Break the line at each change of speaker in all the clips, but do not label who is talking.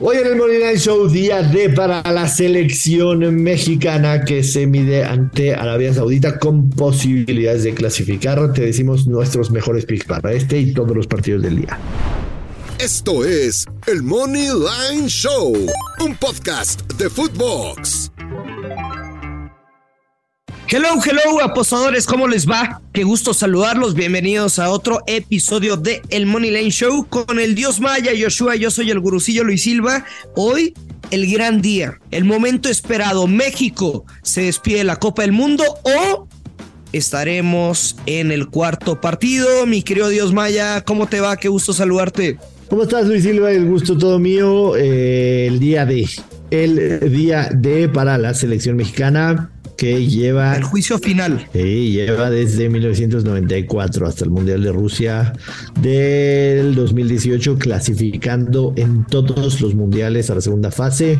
Hoy en el Money Show, día D para la selección mexicana que se mide ante Arabia Saudita con posibilidades de clasificar. Te decimos nuestros mejores picks para este y todos los partidos del día.
Esto es el Money Line Show, un podcast de Footbox.
Hello, hello, apostadores, ¿cómo les va? Qué gusto saludarlos. Bienvenidos a otro episodio de El Money Lane Show con el Dios Maya, Yoshua. Yo soy el gurucillo Luis Silva. Hoy, el gran día, el momento esperado. México se despide de la Copa del Mundo o estaremos en el cuarto partido. Mi querido Dios Maya, ¿cómo te va? Qué gusto saludarte.
¿Cómo estás, Luis Silva? El gusto todo mío. Eh, el día de. El día de para la selección mexicana que lleva...
El juicio final.
Sí, lleva desde 1994 hasta el Mundial de Rusia del 2018 clasificando en todos los mundiales a la segunda fase.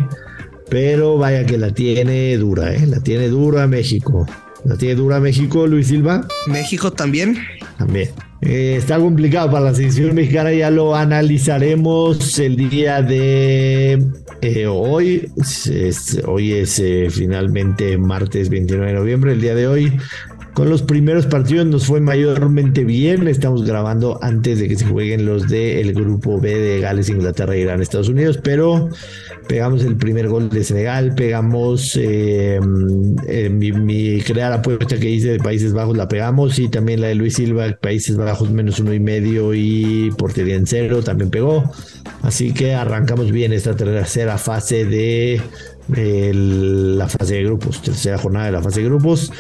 Pero vaya que la tiene dura, ¿eh? La tiene dura México. La tiene dura México, Luis Silva.
México también.
También. Eh, está complicado para la selección mexicana, ya lo analizaremos el día de eh, hoy. hoy es eh, finalmente martes 29 de noviembre, el día de hoy. Con los primeros partidos nos fue mayormente bien. Estamos grabando antes de que se jueguen los del grupo B de Gales, Inglaterra, Irán, Estados Unidos, pero pegamos el primer gol de Senegal, pegamos eh, eh, mi, crear apuesta que hice de Países Bajos, la pegamos y también la de Luis Silva, Países Bajos menos uno y medio y portería en cero, también pegó. Así que arrancamos bien esta tercera fase de la fase de grupos, tercera jornada de la fase de grupos.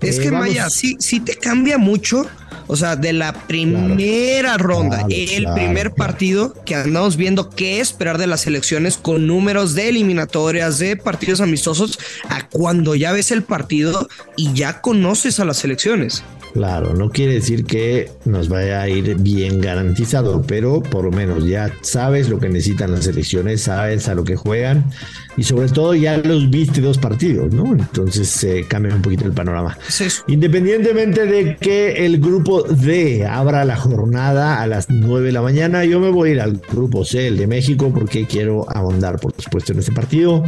Es que vaya, eh, sí, sí te cambia mucho o sea, de la primera ronda, el primer partido que andamos viendo qué esperar de las elecciones con números de eliminatorias, de partidos amistosos, a cuando ya ves el partido y ya conoces a las elecciones.
Claro, no quiere decir que nos vaya a ir bien garantizado, pero por lo menos ya sabes lo que necesitan las elecciones, sabes a lo que juegan y sobre todo ya los viste dos partidos, ¿no? Entonces se cambia un poquito el panorama. Independientemente de que el grupo D abra la jornada a las 9 de la mañana, yo me voy a ir al grupo C, el de México, porque quiero ahondar, por supuesto, en ese partido.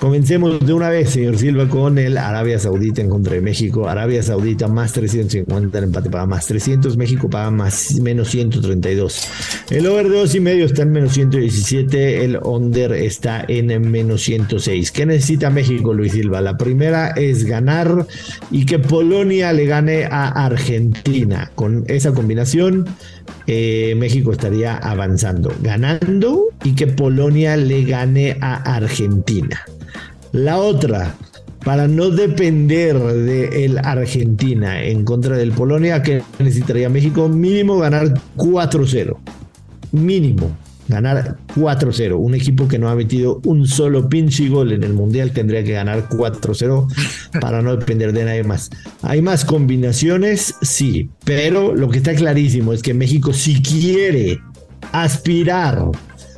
Comencemos de una vez, señor Silva, con el Arabia Saudita en contra de México. Arabia Saudita más 350, el empate paga más 300, México paga más menos 132. El over de dos y medio está en menos 117, el under está en menos 106. ¿Qué necesita México, Luis Silva? La primera es ganar y que Polonia le gane a Argentina. Con esa combinación, eh, México estaría avanzando, ganando y que Polonia le gane a Argentina. La otra, para no depender de el Argentina en contra del Polonia, que necesitaría México mínimo ganar 4-0. Mínimo ganar 4-0. Un equipo que no ha metido un solo pinche gol en el Mundial tendría que ganar 4-0 para no depender de nadie más. ¿Hay más combinaciones? Sí, pero lo que está clarísimo es que México si quiere aspirar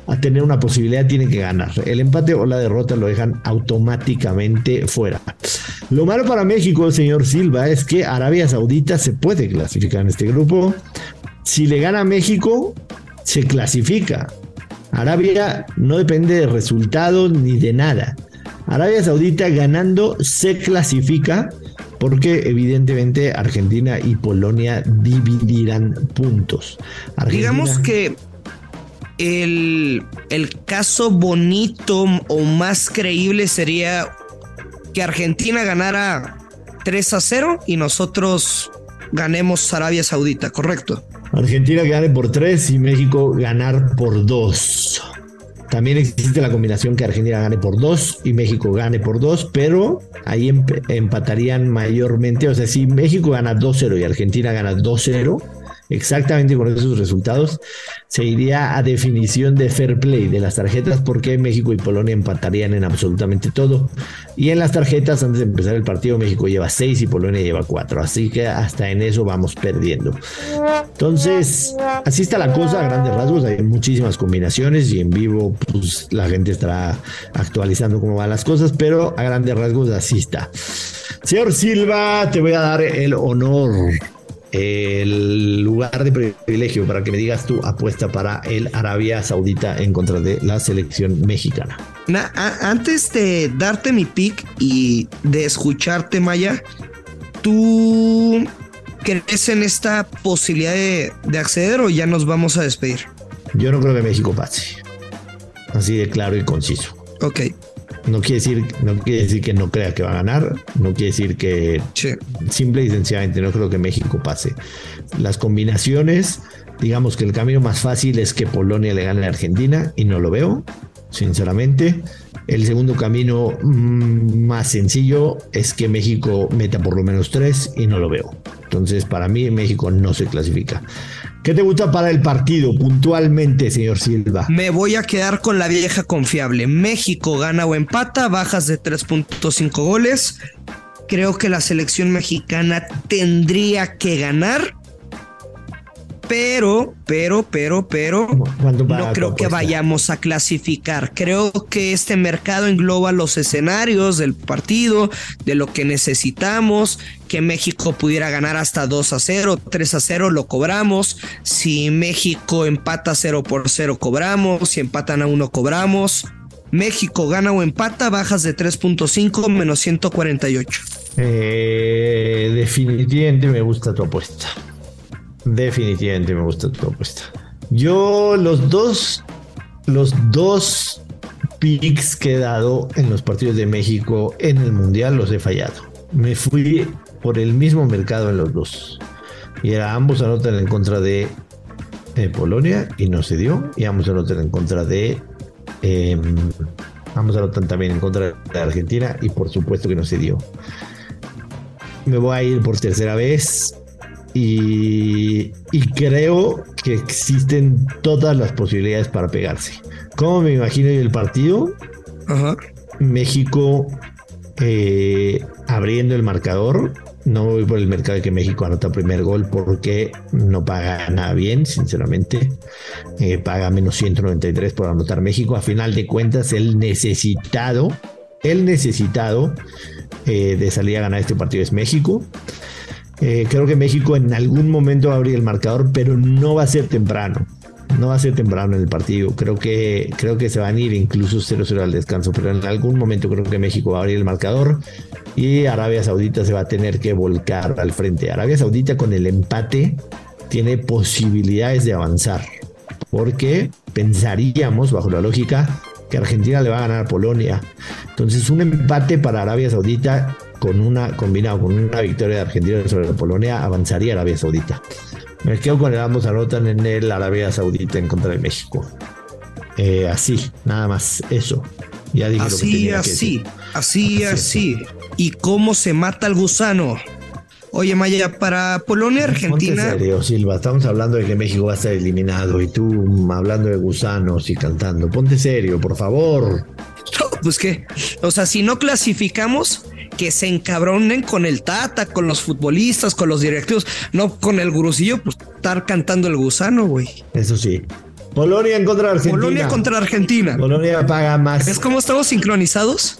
a tener una posibilidad tiene que ganar. El empate o la derrota lo dejan automáticamente fuera. Lo malo para México, señor Silva, es que Arabia Saudita se puede clasificar en este grupo. Si le gana a México, se clasifica. Arabia no depende de resultados ni de nada. Arabia Saudita ganando se clasifica porque evidentemente Argentina y Polonia dividirán puntos.
Digamos que el, el caso bonito o más creíble sería que Argentina ganara 3 a 0 y nosotros ganemos Arabia Saudita, ¿correcto?
Argentina gane por 3 y México ganar por 2. También existe la combinación que Argentina gane por 2 y México gane por 2, pero ahí empatarían mayormente. O sea, si México gana 2-0 y Argentina gana 2-0, exactamente con esos resultados, se iría a definición de fair play de las tarjetas porque México y Polonia empatarían en absolutamente todo. Y en las tarjetas, antes de empezar el partido, México lleva 6 y Polonia lleva 4. Así que hasta en eso vamos perdiendo. Entonces, así está la cosa a grandes rasgos. Hay muchísimas combinaciones y en vivo, pues la gente estará actualizando cómo van las cosas, pero a grandes rasgos así está. Señor Silva, te voy a dar el honor, el lugar de privilegio para que me digas tu apuesta para el Arabia Saudita en contra de la selección mexicana.
antes de darte mi pick y de escucharte, Maya, ¿tú crees en esta posibilidad de, de acceder o ya nos vamos a despedir?
Yo no creo que México pase. Así de claro y conciso.
Ok.
No quiere decir, no quiere decir que no crea que va a ganar, no quiere decir que simple y sencillamente no creo que México pase. Las combinaciones, digamos que el camino más fácil es que Polonia le gane a Argentina y no lo veo, sinceramente. El segundo camino mm, más sencillo es que México meta por lo menos tres y no lo veo. Entonces, para mí, México no se clasifica. ¿Qué te gusta para el partido puntualmente, señor Silva?
Me voy a quedar con la vieja confiable. México gana o empata, bajas de 3.5 goles. Creo que la selección mexicana tendría que ganar pero, pero, pero, pero, no creo que vayamos a clasificar. Creo que este mercado engloba los escenarios del partido, de lo que necesitamos, que México pudiera ganar hasta 2 a 0, 3 a 0 lo cobramos, si México empata 0 por 0 cobramos, si empatan a 1 cobramos. México gana o empata, bajas de 3.5 menos 148.
Eh, definitivamente me gusta tu apuesta. Definitivamente me gusta tu apuesta. Yo los dos, los dos picks que he dado en los partidos de México en el Mundial los he fallado. Me fui por el mismo mercado en los dos. Y era ambos anotan en contra de Polonia y no se dio. Y ambos anotan en contra de... Eh, ambos anotan también en contra de Argentina y por supuesto que no se dio. Me voy a ir por tercera vez y, creo que existen todas las posibilidades para pegarse. ¿Cómo me imagino yo el partido? México eh, abriendo el marcador. No voy por el mercado de que México anota primer gol porque no paga nada bien, sinceramente. Eh, paga menos 193 por anotar México. A final de cuentas, el necesitado, el necesitado eh, de salir a ganar este partido es México. Eh, creo que México en algún momento va a abrir el marcador, pero no va a ser temprano. No va a ser temprano en el partido. Creo que, creo que se van a ir incluso 0-0 al descanso, pero en algún momento creo que México va a abrir el marcador y Arabia Saudita se va a tener que volcar al frente. Arabia Saudita con el empate tiene posibilidades de avanzar, porque pensaríamos, bajo la lógica, que Argentina le va a ganar a Polonia. Entonces un empate para Arabia Saudita con una, combinado con una victoria de Argentina sobre Polonia, avanzaría Arabia Saudita. Me quedo con el ambos anotan en el Arabia Saudita en contra de México. Eh, así, nada más, eso.
Ya dije así, lo que tenía así, que así, así, así. ¿Y cómo se mata el gusano? Oye, Maya, para Polonia, Argentina.
Ponte serio, Silva. Estamos hablando de que México va a estar eliminado y tú hablando de gusanos y cantando. Ponte serio, por favor.
pues qué. O sea, si no clasificamos, que se encabronen con el Tata, con los futbolistas, con los directivos, no con el gurusillo, pues estar cantando el gusano, güey.
Eso sí. Polonia contra Argentina.
Polonia contra Argentina.
Polonia paga más.
¿Es como estamos sincronizados?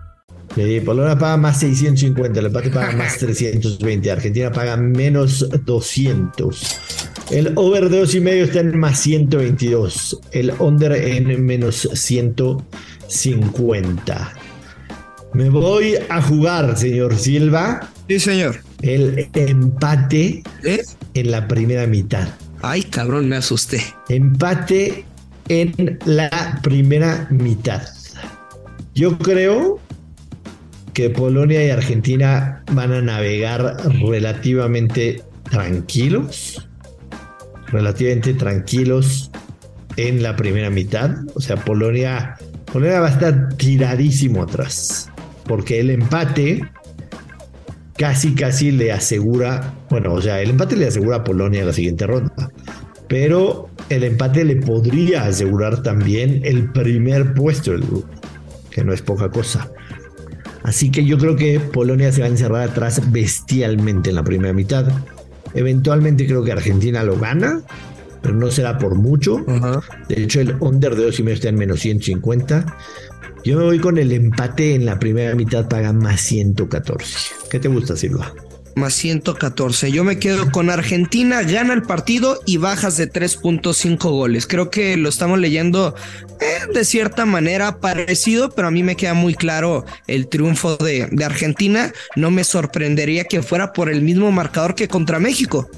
Polonia paga más 650, el empate paga más 320, Argentina paga menos 200. El over de dos y medio está en más 122, el under en menos 150. Me voy a jugar, señor Silva.
Sí, señor.
El empate ¿Eh? en la primera mitad.
Ay, cabrón, me asusté.
Empate en la primera mitad. Yo creo que Polonia y Argentina van a navegar relativamente tranquilos, relativamente tranquilos en la primera mitad. O sea, Polonia, Polonia va a estar tiradísimo atrás, porque el empate casi, casi le asegura, bueno, o sea, el empate le asegura a Polonia la siguiente ronda, pero el empate le podría asegurar también el primer puesto del grupo, que no es poca cosa. Así que yo creo que Polonia se va a encerrar atrás bestialmente en la primera mitad. Eventualmente creo que Argentina lo gana, pero no será por mucho. De hecho, el under de 2 y medio está en menos 150. Yo me voy con el empate en la primera mitad, paga más 114. ¿Qué te gusta, Silva?
Más 114. Yo me quedo con Argentina, gana el partido y bajas de 3.5 goles. Creo que lo estamos leyendo eh, de cierta manera parecido, pero a mí me queda muy claro el triunfo de, de Argentina. No me sorprendería que fuera por el mismo marcador que contra México.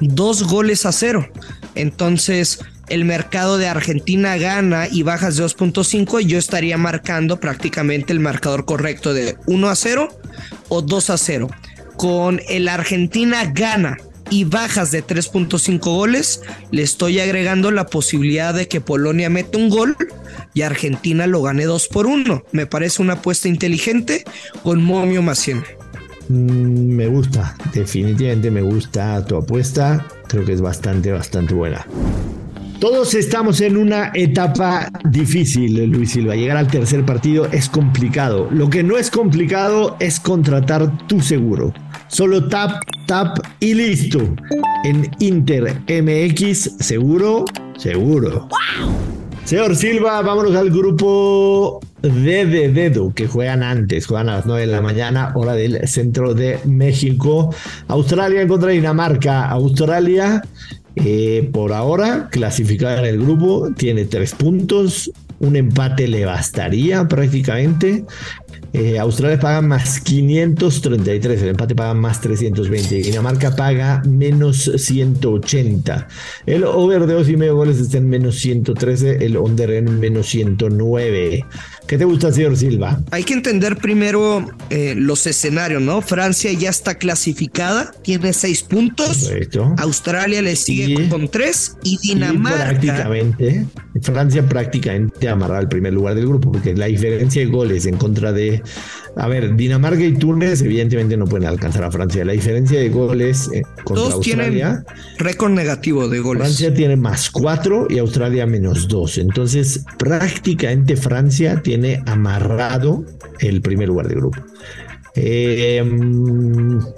Dos goles a cero. Entonces, el mercado de Argentina gana y bajas de 2.5, yo estaría marcando prácticamente el marcador correcto de 1 a 0 o 2 a 0. Con el Argentina gana y bajas de 3.5 goles, le estoy agregando la posibilidad de que Polonia meta un gol y Argentina lo gane 2 por 1. Me parece una apuesta inteligente con momio 100.
Mm, me gusta, definitivamente me gusta tu apuesta. Creo que es bastante, bastante buena. Todos estamos en una etapa difícil, Luis Silva. Llegar al tercer partido es complicado. Lo que no es complicado es contratar tu seguro. Solo tap, tap y listo. En Inter MX, seguro, seguro. Señor Silva, vámonos al grupo de dedo que juegan antes, juegan a las 9 de la mañana, hora del centro de México. Australia contra Dinamarca. Australia eh, por ahora, clasificada en el grupo, tiene tres puntos. Un empate le bastaría prácticamente. Eh, Australia paga más 533, el empate paga más 320, Dinamarca paga menos 180. El over de dos y medio goles está en menos 113, el under en menos 109. ¿Qué te gusta, señor Silva?
Hay que entender primero eh, los escenarios, ¿no? Francia ya está clasificada, tiene seis puntos. Australia le sigue con tres y Dinamarca.
prácticamente, Francia prácticamente amarra el primer lugar del grupo, porque la diferencia de goles en contra de a ver, Dinamarca y Túnez evidentemente no pueden alcanzar a Francia. La diferencia de goles eh, contra Todos Australia.
Tienen récord negativo de goles.
Francia tiene más cuatro y Australia menos dos. Entonces, prácticamente Francia tiene amarrado el primer lugar del grupo. Eh,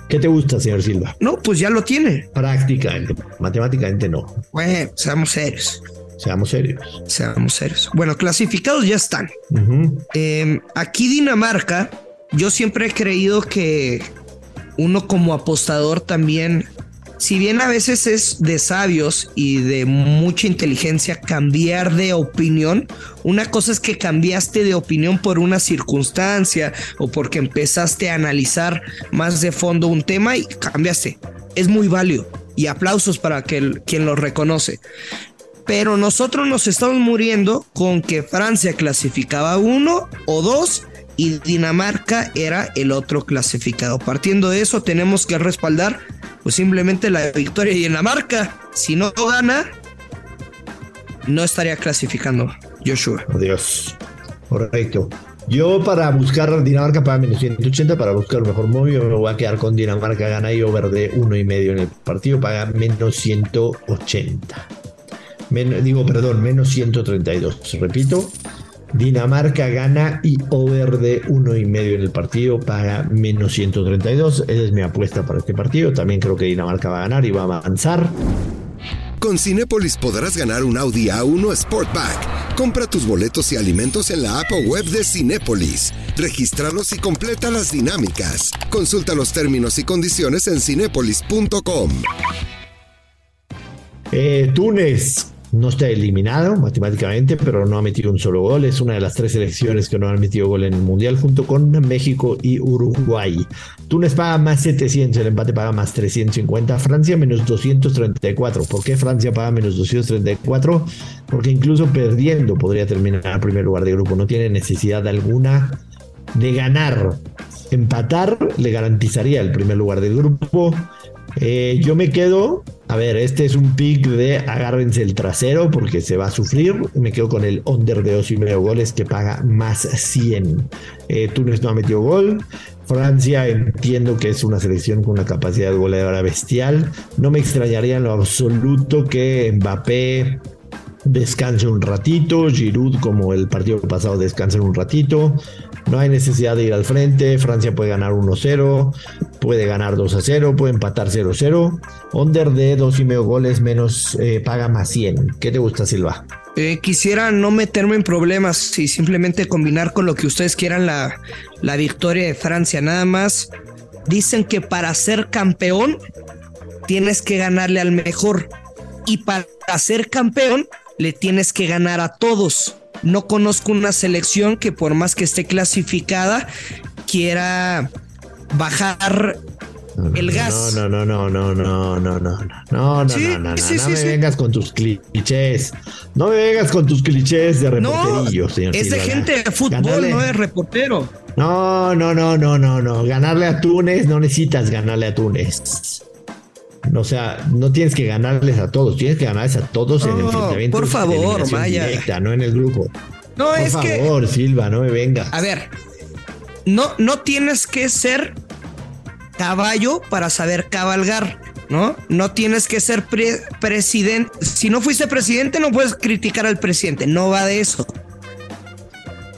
¿Qué te gusta, señor Silva?
No, pues ya lo tiene.
Prácticamente, matemáticamente no.
Bueno, seamos serios.
Seamos serios.
Seamos serios. Bueno, clasificados ya están. Em, aquí Dinamarca, yo siempre he creído que uno como apostador también, si bien a veces es de sabios y de mucha inteligencia cambiar de opinión, una cosa es que cambiaste de opinión por una circunstancia o porque empezaste a analizar más de fondo un tema y cambiaste. Es muy válido y aplausos para que quien lo reconoce pero nosotros nos estamos muriendo con que Francia clasificaba uno o dos y Dinamarca era el otro clasificado. Partiendo de eso, tenemos que respaldar pues simplemente la victoria de Dinamarca. Si no gana, no estaría clasificando Joshua.
Adiós. Correcto. Yo para buscar Dinamarca para menos 180, para buscar el mejor móvil, me voy a quedar con Dinamarca gana y over de uno y medio en el partido, paga menos 180 digo, perdón, menos 132. Repito, Dinamarca gana y over de uno y medio en el partido paga menos 132. Esa es mi apuesta para este partido. También creo que Dinamarca va a ganar y va a avanzar.
Con Cinépolis podrás ganar un Audi A1 Sportback. Compra tus boletos y alimentos en la app o web de Cinépolis. Regístralos y completa las dinámicas. Consulta los términos y condiciones en cinépolis.com.
Eh, Túnez no está eliminado matemáticamente, pero no ha metido un solo gol. Es una de las tres selecciones que no han metido gol en el Mundial, junto con México y Uruguay. Túnez paga más 700, el empate paga más 350. Francia menos 234. ¿Por qué Francia paga menos 234? Porque incluso perdiendo podría terminar en primer lugar de grupo. No tiene necesidad alguna de ganar. Empatar le garantizaría el primer lugar del grupo. Eh, yo me quedo, a ver, este es un pick de agárrense el trasero porque se va a sufrir. Me quedo con el under de dos y medio goles que paga más 100. Eh, Túnez no ha metido gol. Francia entiendo que es una selección con una capacidad de goleadora bestial. No me extrañaría en lo absoluto que Mbappé descanse un ratito, Giroud como el partido pasado descanse un ratito. No hay necesidad de ir al frente. Francia puede ganar 1-0, puede ganar 2-0, puede empatar 0-0. Under de dos y medio goles menos eh, paga más 100. ¿Qué te gusta, Silva?
Eh, quisiera no meterme en problemas y simplemente combinar con lo que ustedes quieran la, la victoria de Francia. Nada más dicen que para ser campeón tienes que ganarle al mejor. Y para ser campeón le tienes que ganar a todos. No conozco una selección que por más que esté clasificada quiera bajar el gas.
No, no, no, no, no, no, no, no, no, no,
Sí,
no, no, no,
sí,
no
sí,
me vengas con tus clichés. No me vengas con tus clichés de reporterillo, señor
es de gente de fútbol,
Ganarle-
no de reportero.
No, no, no, no, no, no. Ganarle a Túnez, no necesitas ganarle a Túnez. O sea, no tienes que ganarles a todos, tienes que ganarles a todos en
No,
enfrentamientos
por favor, Maya.
directa, no en el grupo.
No,
Por
es que
favor, Silva, no me vengas.
A ver, no, no tienes que ser caballo para saber cabalgar, ¿no? No tienes que ser pre- presidente. Si no fuiste presidente, no puedes criticar al presidente. No va de eso.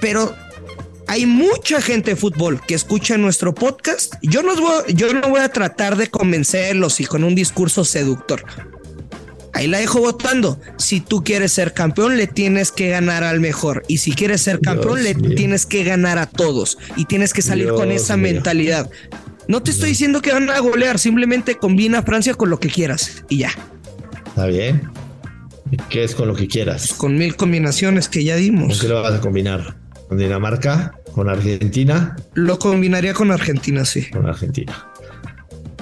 Pero hay mucha gente de fútbol que escucha nuestro podcast. Yo no, voy, yo no voy a tratar de convencerlos y con un discurso seductor. Ahí la dejo votando. Si tú quieres ser campeón, le tienes que ganar al mejor. Y si quieres ser campeón, le
mío.
tienes que ganar a todos. Y tienes que salir con esa
mío.
mentalidad. No te estoy diciendo que van a golear, simplemente combina a Francia con lo que quieras. Y ya,
Está bien. ¿Qué es con lo que quieras?
con mil combinaciones que ya
¿Con
dimos.
qué lo vas a combinar? ¿Con Dinamarca? ¿Con Argentina?
Lo combinaría con Argentina, sí.
Con Argentina.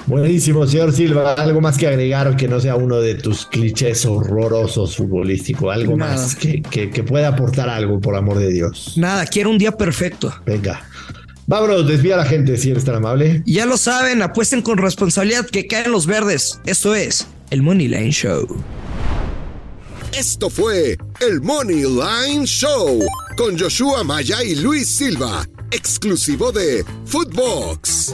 Buenísimo, señor Silva. ¿Algo más que agregar que no sea uno de tus clichés horrorosos futbolísticos? Algo
Nada.
más que, que, que pueda aportar algo, por amor de Dios.
Nada, quiero un día perfecto.
Venga. Vámonos, desvía a la gente si eres tan amable.
Ya lo saben, apuesten con responsabilidad que caen los verdes. Esto es el Money Line Show.
Esto fue el Money Line Show con Joshua Maya y Luis Silva, exclusivo de Footbox.